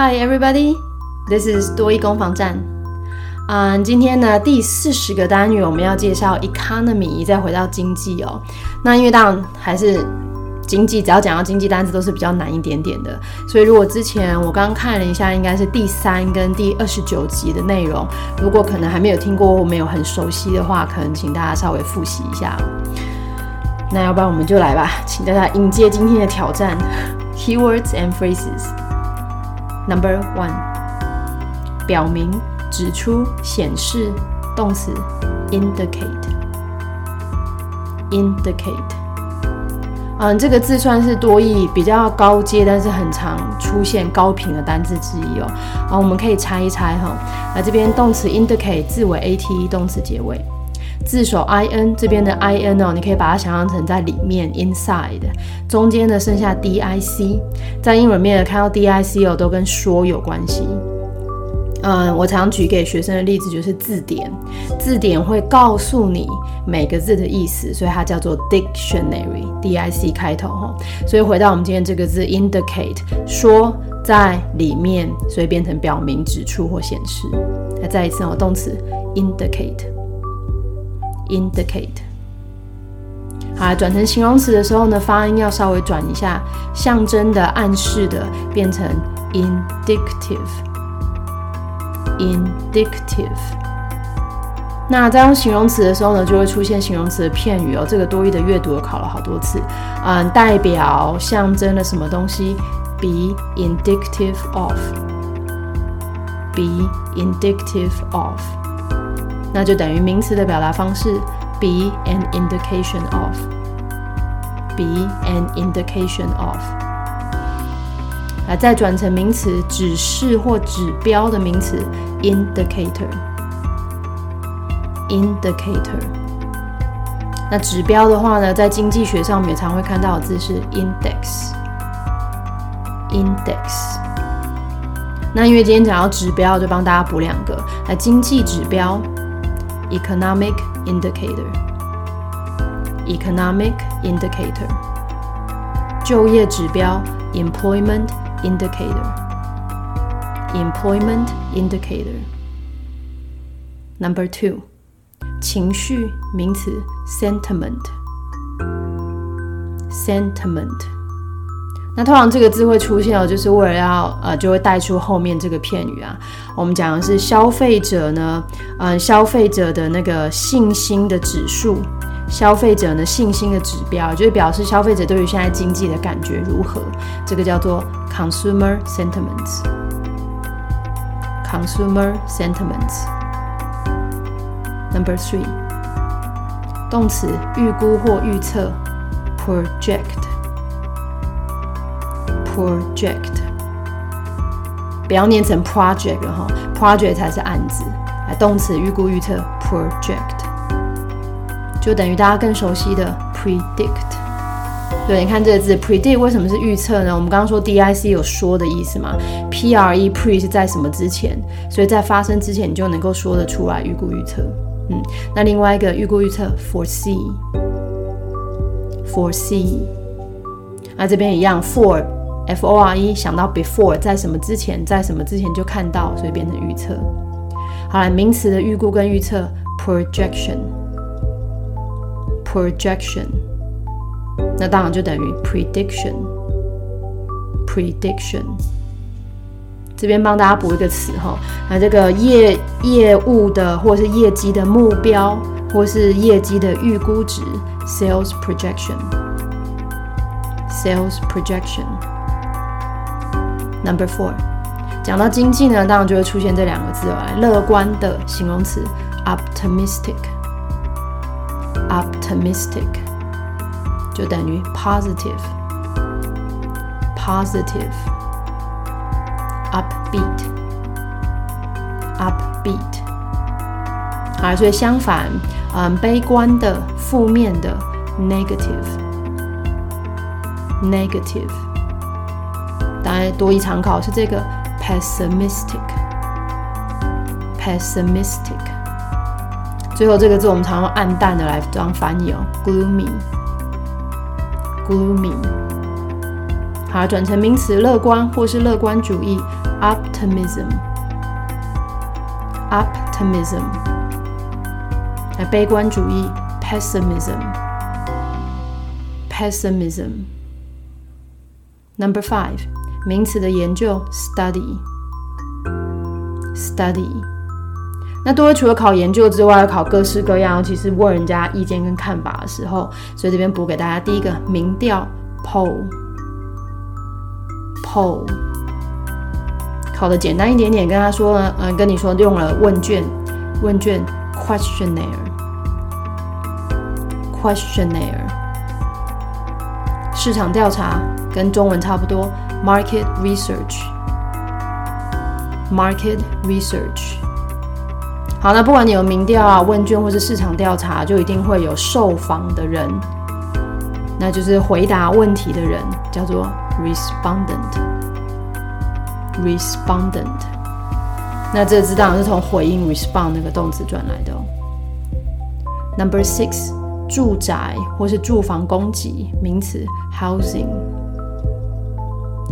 Hi everybody, this is 多益攻防战。嗯，今天呢第四十个单元我们要介绍 economy，再回到经济哦。那因为当然还是经济，只要讲到经济单词都是比较难一点点的。所以如果之前我刚刚看了一下，应该是第三跟第二十九集的内容，如果可能还没有听过或没有很熟悉的话，可能请大家稍微复习一下。那要不然我们就来吧，请大家迎接今天的挑战：keywords and phrases。Number one，表明、指出、显示，动词，indicate，indicate。嗯，这个字算是多义比较高阶，但是很常出现高频的单字之一哦。好，我们可以猜一猜哈。那这边动词 indicate 字尾 ate 动词结尾。字首 i n 这边的 i n 哦，你可以把它想象成在里面 inside，中间的剩下 d i c，在英文面看到 d i c 哦，都跟说有关系。嗯，我常举给学生的例子就是字典，字典会告诉你每个字的意思，所以它叫做 dictionary，d i c 开头哈。所以回到我们今天这个字 indicate，说在里面，所以变成表明、指出或显示。那再一次哦，动词 indicate。indicate，好，转成形容词的时候呢，发音要稍微转一下，象征的、暗示的，变成 indicative，indicative。那在用形容词的时候呢，就会出现形容词的片语哦。这个多义的阅读我考了好多次，嗯，代表、象征了什么东西？Be indicative of，be indicative of。那就等于名词的表达方式，be an indication of，be an indication of。啊，再转成名词，指示或指标的名词，indicator，indicator。那指标的话呢，在经济学上面常会看到的字是 index，index。那因为今天讲到指标，就帮大家补两个，那经济指标。economic indicator economic indicator 就业指标 employment indicator employment indicator number two 情绪名词 sentiment sentiment 那通常这个字会出现哦，就是为了要呃，就会带出后面这个片语啊。我们讲的是消费者呢，嗯，消费者的那个信心的指数，消费者呢信心的指标，就是表示消费者对于现在经济的感觉如何。这个叫做 consumer sentiments。consumer sentiments。Number three，动词预估或预测，project。Project，不要念成 project 哈，project 才是案子。来，动词预估预测，project，就等于大家更熟悉的 predict。对，你看这个字 predict 为什么是预测呢？我们刚刚说 dic 有说的意思嘛，pre pre 是在什么之前，所以在发生之前你就能够说得出来预估预测。嗯，那另外一个预估预测 foresee，foresee，那这边一样 for。F O R E 想到 before 在什么之前，在什么之前就看到，所以变成预测。好了，名词的预估跟预测 projection，projection，那当然就等于 prediction，prediction。这边帮大家补一个词哈，那这个业业务的或是业绩的目标，或是业绩的预估值 sales projection，sales projection。Number four，讲到经济呢，当然就会出现这两个字了，乐观的形容词，optimistic，optimistic，就等于 positive，positive，upbeat，upbeat。好，所以相反，嗯，悲观的、负面的，negative，negative。多一常考是这个 pessimistic，pessimistic。最后这个字我们常用暗淡的来当翻译哦，gloomy，gloomy。好，转成名词乐观或是乐观主义 optimism，optimism。来，悲观主义，pessimism，pessimism。Number five，名词的研究，study，study。那多除了考研究之外，要考各式各样，尤其实问人家意见跟看法的时候，所以这边补给大家第一个民调，poll，poll。考的简单一点点，跟他说，嗯，跟你说用了问卷，问卷，questionnaire，questionnaire，市场调查跟中文差不多，market research，market research。好，那不管你有民调啊、问卷或是市场调查，就一定会有受访的人，那就是回答问题的人，叫做 respondent。respondent，那这知道是从回应 respond 那个动词转来的哦。Number six，住宅或是住房供给，名词 housing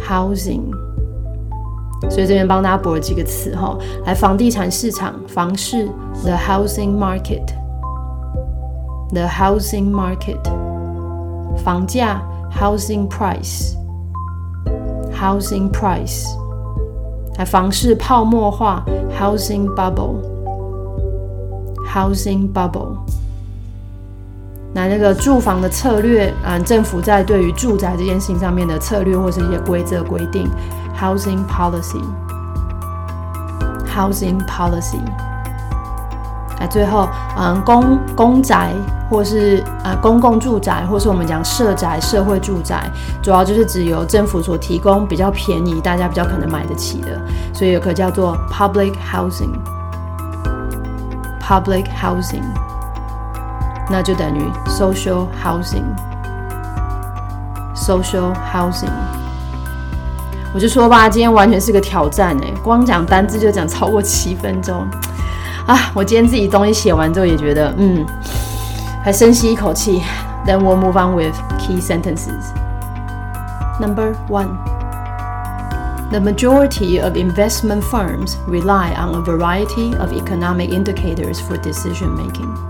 housing，housing。所以这边帮大家补了几个词哈，来房地产市场，房市 the housing market，the housing market，房价 housing price，housing price。房市泡沫化，housing bubble，housing bubble。 那那个住房的策略，嗯，政府在对于住宅这件事情上面的策略或是一些规则规定，housing policy，housing policy。那最后，嗯，公公宅或是呃公共住宅，或是我们讲社宅、社会住宅，主要就是指由政府所提供比较便宜，大家比较可能买得起的，所以有个叫做 public housing，public housing，那就等于 social housing，social housing。我就说吧，今天完全是个挑战哎，光讲单字就讲超过七分钟。啊，我今天自己东西写完之后也觉得，嗯，还深吸一口气。Then we'll move on with key sentences. Number one. The majority of investment firms rely on a variety of economic indicators for decision making.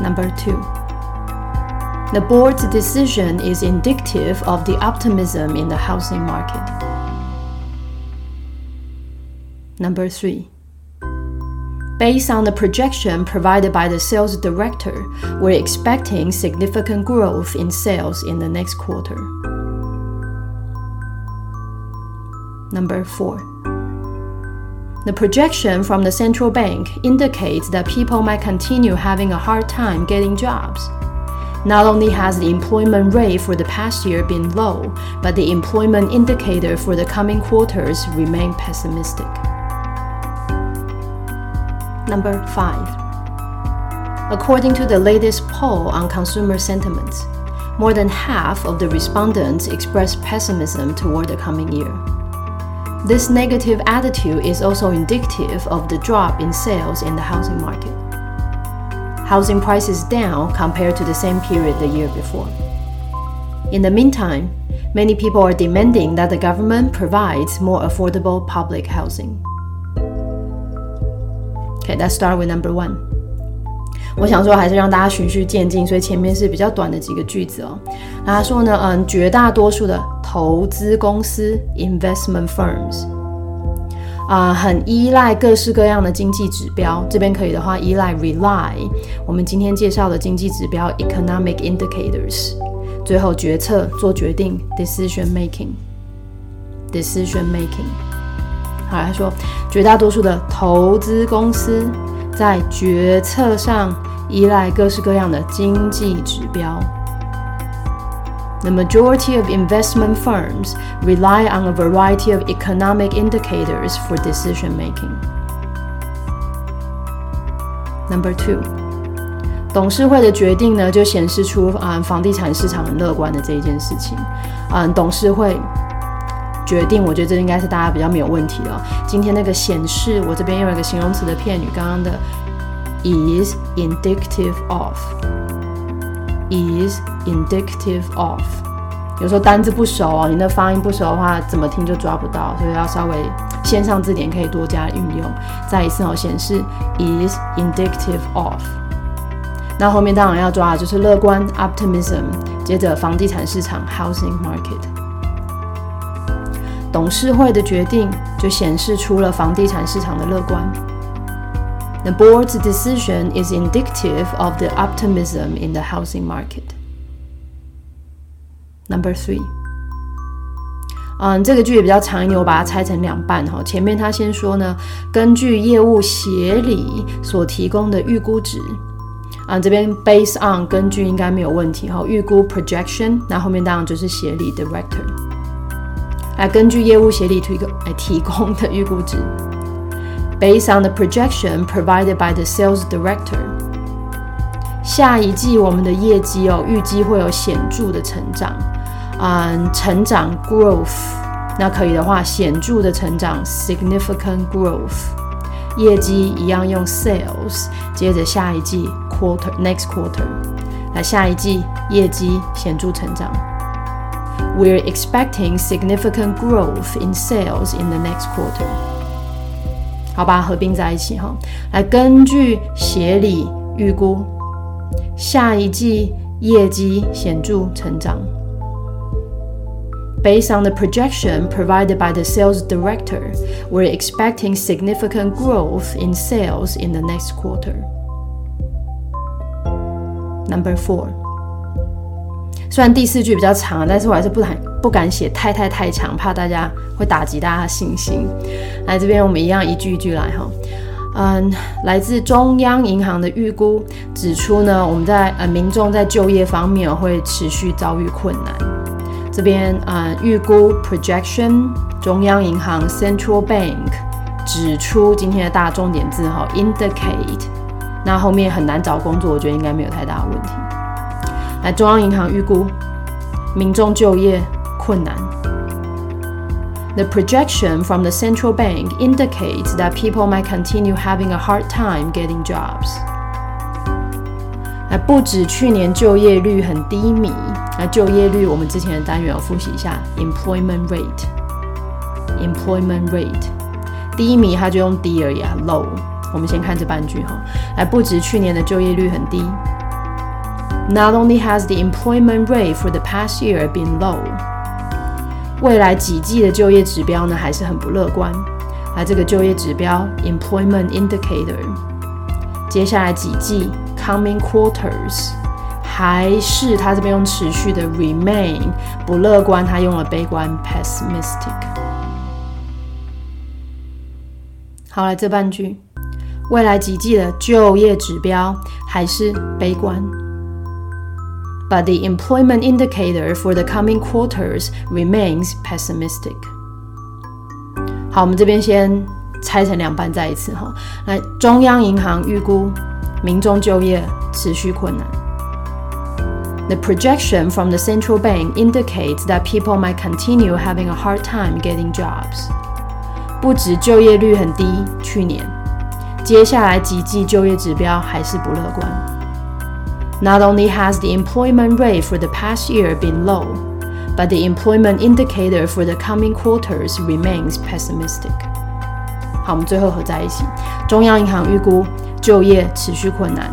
Number two. The board's decision is indicative of the optimism in the housing market. Number three. Based on the projection provided by the sales director, we're expecting significant growth in sales in the next quarter. Number four. The projection from the central bank indicates that people might continue having a hard time getting jobs. Not only has the employment rate for the past year been low, but the employment indicator for the coming quarters remain pessimistic. Number 5. According to the latest poll on consumer sentiments, more than half of the respondents expressed pessimism toward the coming year. This negative attitude is also indicative of the drop in sales in the housing market. Housing prices down compared to the same period the year before. In the meantime, many people are demanding that the government provides more affordable public housing. Okay, let's start with number one. 我想说还是让大家循序渐进，所以前面是比较短的几个句子哦。他说呢，嗯，绝大多数的投资公司 （investment firms） 啊，很依赖各式各样的经济指标。这边可以的话，依赖 rely 我们今天介绍的经济指标 （economic indicators）。最后决策做决定 （decision making），decision making。好，他说，绝大多数的投资公司在决策上依赖各式各样的经济指标。The majority of investment firms rely on a variety of economic indicators for decision making. Number two，董事会的决定呢，就显示出啊，房地产市场很乐观的这一件事情。嗯，董事会。决定，我觉得这应该是大家比较没有问题的。今天那个显示，我这边用了一个形容词的片语，刚刚的 is indicative of，is indicative of，有时候单字不熟哦，你的发音不熟的话，怎么听就抓不到，所以要稍微线上字典可以多加运用。再一次哦，显示 is indicative of。那后面当然要抓的就是乐观 optimism。接着房地产市场 housing market。董事会的决定就显示出了房地产市场的乐观。The board's decision is indicative of the optimism in the housing market. Number three. 嗯，这个句也比较长一点，我把它拆成两半哈。前面他先说呢，根据业务协理所提供的预估值，啊，这边 based on 根据应该没有问题哈。预估 projection，那后面当然就是协理 director，来根据业务协理提供来提供的预估值。Based on the projection provided by the sales director，下一季我们的业绩哦，预计会有显着的成长，嗯，成长 growth，那可以的话，显着的成长 significant growth，业绩一样用 sales，接着下一季 quarter next quarter，来下一季业绩显着成长，We're expecting significant growth in sales in the next quarter。 好，把它合并在一起哈。来，根据协理预估，下一季业绩显着成长。Based on the projection provided by the sales director, we're expecting significant growth in sales in the next quarter. Number four. 虽然第四句比较长，但是我还是不敢不敢写太太太长，怕大家会打击大家的信心。来这边我们一样一句一句来哈。嗯，来自中央银行的预估指出呢，我们在呃民众在就业方面会持续遭遇困难。这边啊预估 projection 中央银行 Central Bank 指出今天的大重点字哈 indicate，那后面很难找工作，我觉得应该没有太大的问题。来，中央银行预估民众就业困难。The projection from the central bank indicates that people might continue having a hard time getting jobs. 那不止去年就业率很低迷，那就业率我们之前的单元要复习一下，employment rate。employment rate 低迷，它就用低而已啊，low。我们先看这半句哈，来，不止去年的就业率很低。Not only has the employment rate for the past year been low，未来几季的就业指标呢还是很不乐观。而这个就业指标 employment indicator，接下来几季 coming quarters，还是它这边用持续的 remain 不乐观，它用了悲观 pessimistic。好了，这半句，未来几季的就业指标还是悲观。but the employment indicator for the coming quarters remains pessimistic. 好，我们这边先拆成两半，再一次哈。来，中央银行预估民众就业持续困难。The projection from the central bank indicates that people might continue having a hard time getting jobs. 不止就业率很低，去年，接下来几季就业指标还是不乐观。 not only has the employment rate for the past year been low, but the employment indicator for the coming quarters remains pessimistic. 好，我们最后合在一起。中央银行预估就业持续困难，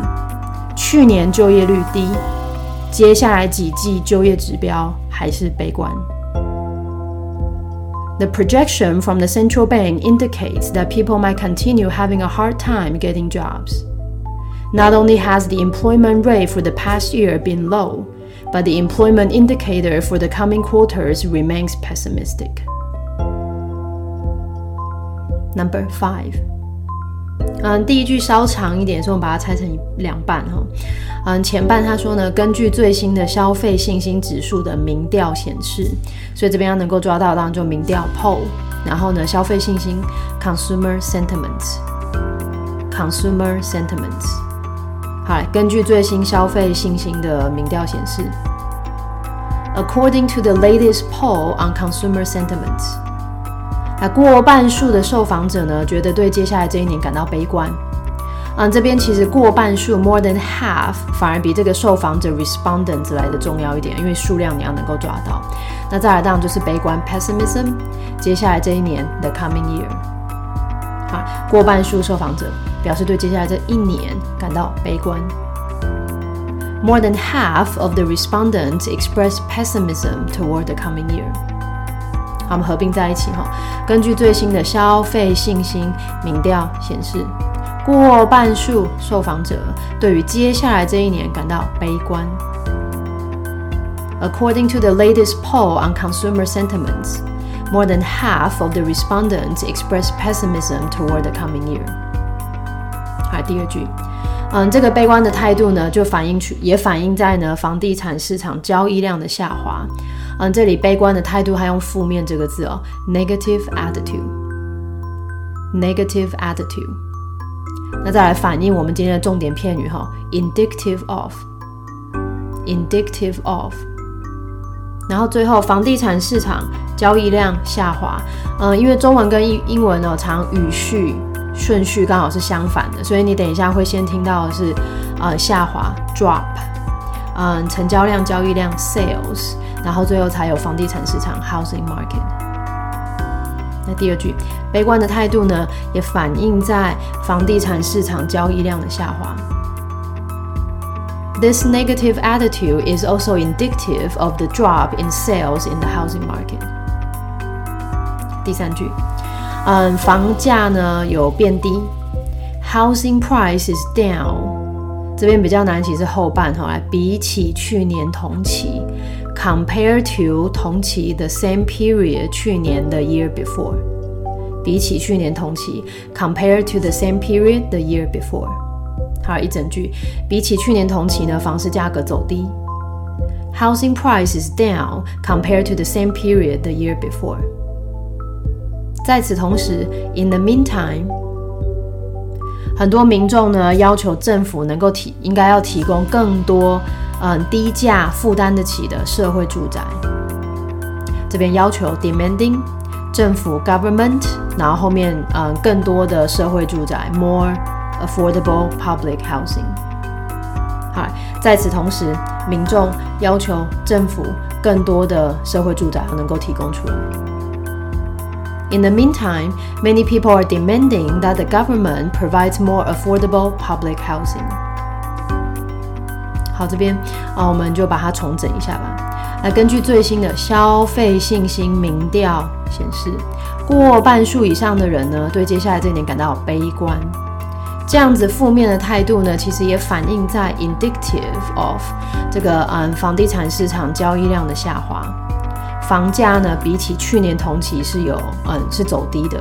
去年就业率低，接下来几季就业指标还是悲观。The projection from the central bank indicates that people might continue having a hard time getting jobs. Not only has the employment rate for the past year been low, but the employment indicator for the coming quarters remains pessimistic. Number five. 嗯，第一句稍长一点，所以我们把它拆成两半哈。嗯，前半他说呢，根据最新的消费信心指数的民调显示，所以这边要能够抓到，当然就民调 poll，然后呢，消费信心 consumer sentiments，consumer sentiments。 好，根据最新消费信心的民调显示，According to the latest poll on consumer sentiments，啊，过半数的受访者呢觉得对接下来这一年感到悲观。嗯，这边其实过半数 more than half 反而比这个受访者 respondents 来的重要一点，因为数量你要能够抓到。那再来当然就是悲观 pessimism，接下来这一年 the coming year，过半数受访者表示对接下来这一年感到悲观。More than half of the respondents express pessimism toward the coming year。好，我们合并在一起哈，根据最新的消费信心民调显示。过半数受访者对于接下来这一年感到悲观。According to the latest poll on consumer sentiments, more than half of the respondents expressed pessimism toward the coming year. 好，第二句，嗯，这个悲观的态度呢，就反映出也反映在呢房地产市场交易量的下滑。嗯，这里悲观的态度还用负面这个字哦，negative attitude，negative attitude。那再来反映我们今天的重点片语哈，indicative of，indicative of，然后最后房地产市场交易量下滑，嗯，因为中文跟英英文呢常语序顺序刚好是相反的，所以你等一下会先听到的是呃下滑 drop，嗯，成交量交易量 sales，然后最后才有房地产市场 housing market。那第二句，悲观的态度呢，也反映在房地产市场交易量的下滑。This negative attitude is also indicative of the drop in sales in the housing market。第三句，嗯，房价呢有变低，housing price is down。这边比较难，其实后半哈，来比起去年同期。Compare to 同期的 same period 去年的 year before，比起去年同期，compare to the same period the year before，好一整句，比起去年同期呢，房市价格走低，housing price is down compared to the same period the year before。在此同时，in the meantime，很多民众呢要求政府能够提，应该要提供更多。嗯，低价负担得起的社会住宅，这边要求 demanding 政府 government，然后后面嗯更多的社会住宅 more affordable public housing。好，在此同时，民众要求政府更多的社会住宅能够提供出来。In the meantime, many people are demanding that the government provides more affordable public housing. 好，这边啊，我们就把它重整一下吧。那根据最新的消费信心民调显示，过半数以上的人呢，对接下来这一年感到悲观。这样子负面的态度呢，其实也反映在 indicative of 这个嗯房地产市场交易量的下滑，房价呢比起去年同期是有嗯是走低的。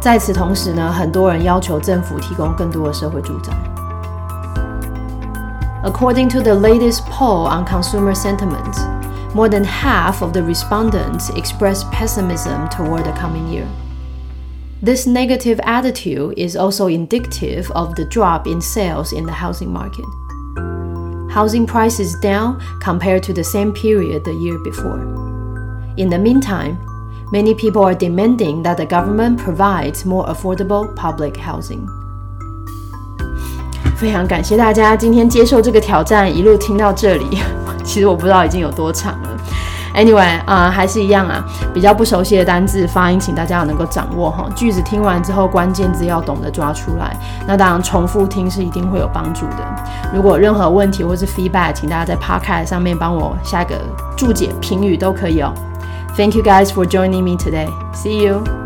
在此同时呢，很多人要求政府提供更多的社会住宅。According to the latest poll on consumer sentiment, more than half of the respondents expressed pessimism toward the coming year. This negative attitude is also indicative of the drop in sales in the housing market. Housing prices down compared to the same period the year before. In the meantime, many people are demanding that the government provides more affordable public housing. 非常感谢大家今天接受这个挑战，一路听到这里。其实我不知道已经有多长了。Anyway，啊，还是一样啊，比较不熟悉的单字发音，请大家要能够掌握哈。句子听完之后，关键字要懂得抓出来。那当然，重复听是一定会有帮助的。如果任何问题或是 feedback，请大家在 Podcast 上面帮我下一个注解评语都可以哦。Thank you guys for joining me today. See you.